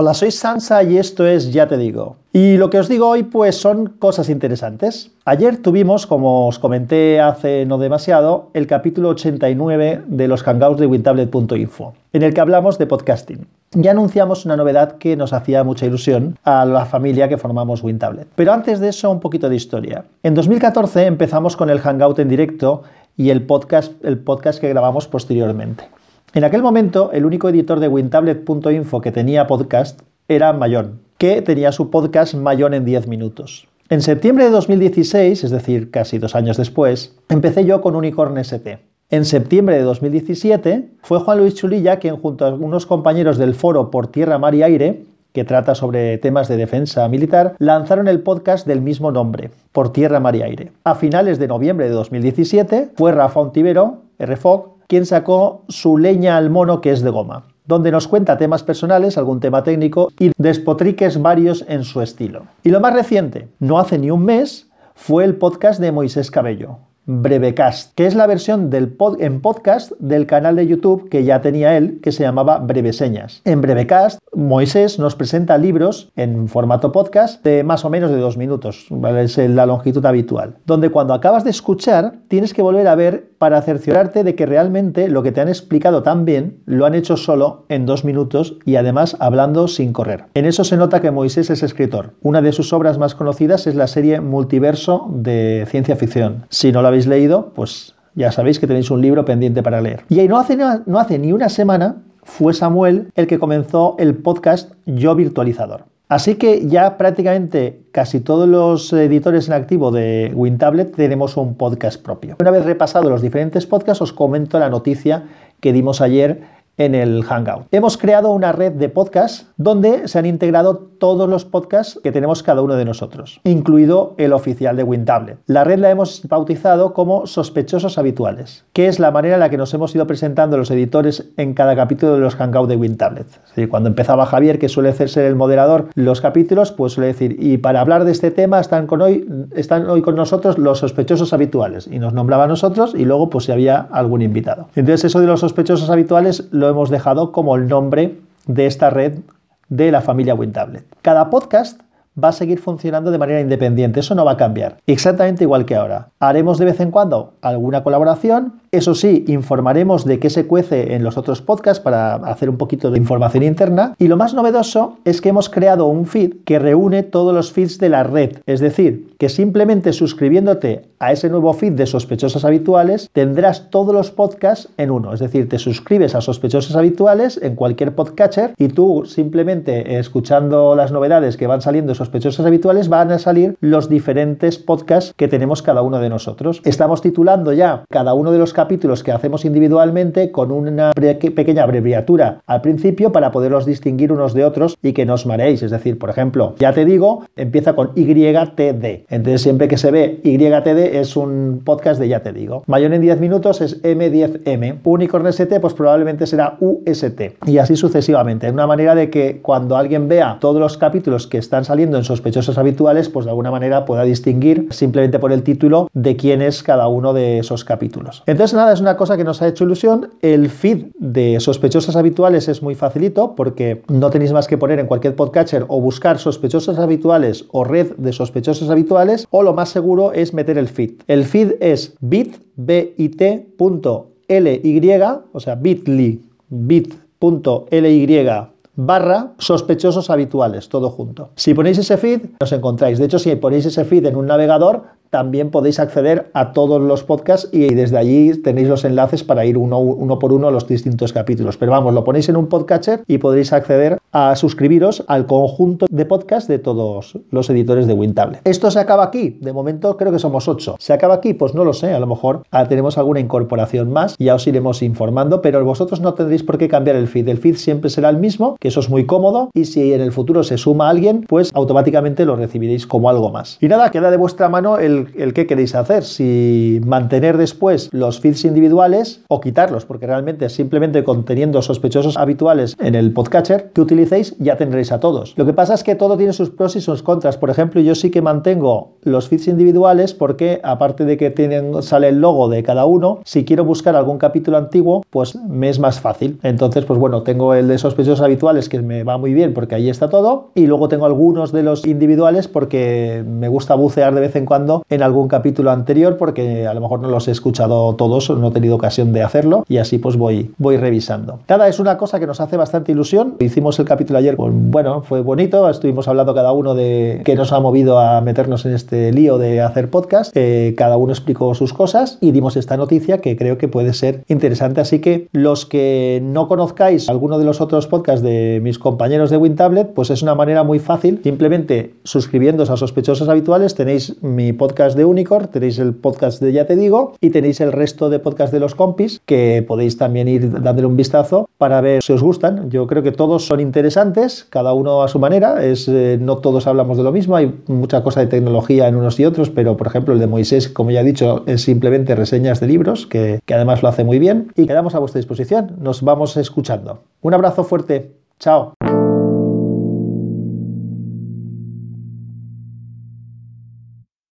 Hola, soy Sansa y esto es Ya te digo. Y lo que os digo hoy pues son cosas interesantes. Ayer tuvimos, como os comenté hace no demasiado, el capítulo 89 de los hangouts de wintablet.info, en el que hablamos de podcasting. Ya anunciamos una novedad que nos hacía mucha ilusión a la familia que formamos WinTablet. Pero antes de eso, un poquito de historia. En 2014 empezamos con el hangout en directo y el podcast, el podcast que grabamos posteriormente. En aquel momento, el único editor de wintablet.info que tenía podcast era Mayón, que tenía su podcast Mayón en 10 minutos. En septiembre de 2016, es decir, casi dos años después, empecé yo con Unicorn ST. En septiembre de 2017 fue Juan Luis Chulilla quien junto a algunos compañeros del foro Por Tierra, Mar y Aire, que trata sobre temas de defensa militar, lanzaron el podcast del mismo nombre, Por Tierra, Mar y Aire. A finales de noviembre de 2017 fue Rafa Ontivero, RFOC, quien sacó su leña al mono que es de goma, donde nos cuenta temas personales, algún tema técnico y despotriques varios en su estilo. Y lo más reciente, no hace ni un mes, fue el podcast de Moisés Cabello, Brevecast, que es la versión en podcast del canal de YouTube que ya tenía él, que se llamaba Breveseñas. En Brevecast, Moisés nos presenta libros en formato podcast de más o menos de dos minutos, es la longitud habitual, donde cuando acabas de escuchar tienes que volver a ver para cerciorarte de que realmente lo que te han explicado tan bien lo han hecho solo en dos minutos y además hablando sin correr. En eso se nota que Moisés es escritor. Una de sus obras más conocidas es la serie Multiverso de ciencia ficción. Si no lo habéis leído, pues ya sabéis que tenéis un libro pendiente para leer. Y ahí no hace, no hace ni una semana fue Samuel el que comenzó el podcast Yo Virtualizador. Así que ya prácticamente casi todos los editores en activo de WinTablet tenemos un podcast propio. Una vez repasado los diferentes podcasts, os comento la noticia que dimos ayer en el Hangout. Hemos creado una red de podcasts donde se han integrado todos los podcasts que tenemos cada uno de nosotros, incluido el oficial de WinTablet. La red la hemos bautizado como sospechosos habituales, que es la manera en la que nos hemos ido presentando los editores en cada capítulo de los Hangout de WinTablet. Es decir, cuando empezaba Javier, que suele ser el moderador, los capítulos, pues suele decir, y para hablar de este tema están, con hoy, están hoy con nosotros los sospechosos habituales, y nos nombraba a nosotros, y luego pues si había algún invitado. Entonces eso de los sospechosos habituales lo hemos dejado como el nombre de esta red de la familia WinTablet. Cada podcast va a seguir funcionando de manera independiente, eso no va a cambiar, exactamente igual que ahora. Haremos de vez en cuando alguna colaboración, eso sí, informaremos de qué se cuece en los otros podcasts para hacer un poquito de información interna. Y lo más novedoso es que hemos creado un feed que reúne todos los feeds de la red. Es decir, que simplemente suscribiéndote a ese nuevo feed de sospechosos habituales tendrás todos los podcasts en uno. Es decir, te suscribes a sospechosos habituales en cualquier podcatcher y tú simplemente escuchando las novedades que van saliendo de sospechosos habituales van a salir los diferentes podcasts que tenemos cada uno de nosotros. Estamos titulando ya cada uno de los capítulos que hacemos individualmente con una pequeña abreviatura al principio para poderlos distinguir unos de otros y que no os mareéis. Es decir, por ejemplo, ya te digo, empieza con YTD. Entonces, siempre que se ve YTD es un podcast de ya te digo. Mayor en 10 minutos es M10M. Unicorn ST, pues probablemente será UST. Y así sucesivamente. Una manera de que cuando alguien vea todos los capítulos que están saliendo en sospechosos habituales, pues de alguna manera pueda distinguir simplemente por el título de quién es cada uno de esos capítulos. Entonces, nada, es una cosa que nos ha hecho ilusión. El feed de sospechosos habituales es muy facilito porque no tenéis más que poner en cualquier podcatcher o buscar sospechosos habituales o red de sospechosos habituales o lo más seguro es meter el feed. El feed es bit, bit.ly, o sea, bit.ly, bit.ly barra sospechosos habituales, todo junto. Si ponéis ese feed, os encontráis. De hecho, si ponéis ese feed en un navegador, también podéis acceder a todos los podcasts y desde allí tenéis los enlaces para ir uno, uno, por uno a los distintos capítulos. Pero vamos, lo ponéis en un podcatcher y podréis acceder a suscribiros al conjunto de podcasts de todos los editores de Wintable. ¿Esto se acaba aquí? De momento creo que somos ocho. ¿Se acaba aquí? Pues no lo sé, a lo mejor ah, tenemos alguna incorporación más, ya os iremos informando, pero vosotros no tendréis por qué cambiar el feed. El feed siempre será el mismo, que eso es muy cómodo y si en el futuro se suma alguien, pues automáticamente lo recibiréis como algo más. Y nada, queda de vuestra mano el el, qué queréis hacer, si mantener después los feeds individuales o quitarlos, porque realmente simplemente conteniendo sospechosos habituales en el podcatcher que ya tendréis a todos. Lo que pasa es que todo tiene sus pros y sus contras. Por ejemplo, yo sí que mantengo los feeds individuales porque aparte de que tienen, sale el logo de cada uno, si quiero buscar algún capítulo antiguo, pues me es más fácil. Entonces, pues bueno, tengo el de sospechosos habituales que me va muy bien porque ahí está todo y luego tengo algunos de los individuales porque me gusta bucear de vez en cuando en algún capítulo anterior porque a lo mejor no los he escuchado todos o no he tenido ocasión de hacerlo y así pues voy, voy revisando. Nada, es una cosa que nos hace bastante ilusión. Hicimos el capítulo ayer, pues, bueno, fue bonito, estuvimos hablando cada uno de qué nos ha movido a meternos en este lío de hacer podcast, eh, cada uno explicó sus cosas y dimos esta noticia que creo que puede ser interesante, así que los que no conozcáis alguno de los otros podcasts de mis compañeros de WinTablet, pues es una manera muy fácil, simplemente suscribiéndose a sospechosos habituales, tenéis mi podcast de Unicorn, tenéis el podcast de Ya Te Digo y tenéis el resto de podcasts de los compis que podéis también ir dándole un vistazo para ver si os gustan. Yo creo que todos son interesantes, cada uno a su manera, es, eh, no todos hablamos de lo mismo, hay mucha cosa de tecnología en unos y otros, pero por ejemplo el de Moisés, como ya he dicho, es simplemente reseñas de libros, que, que además lo hace muy bien y quedamos a vuestra disposición. Nos vamos escuchando. Un abrazo fuerte. Chao.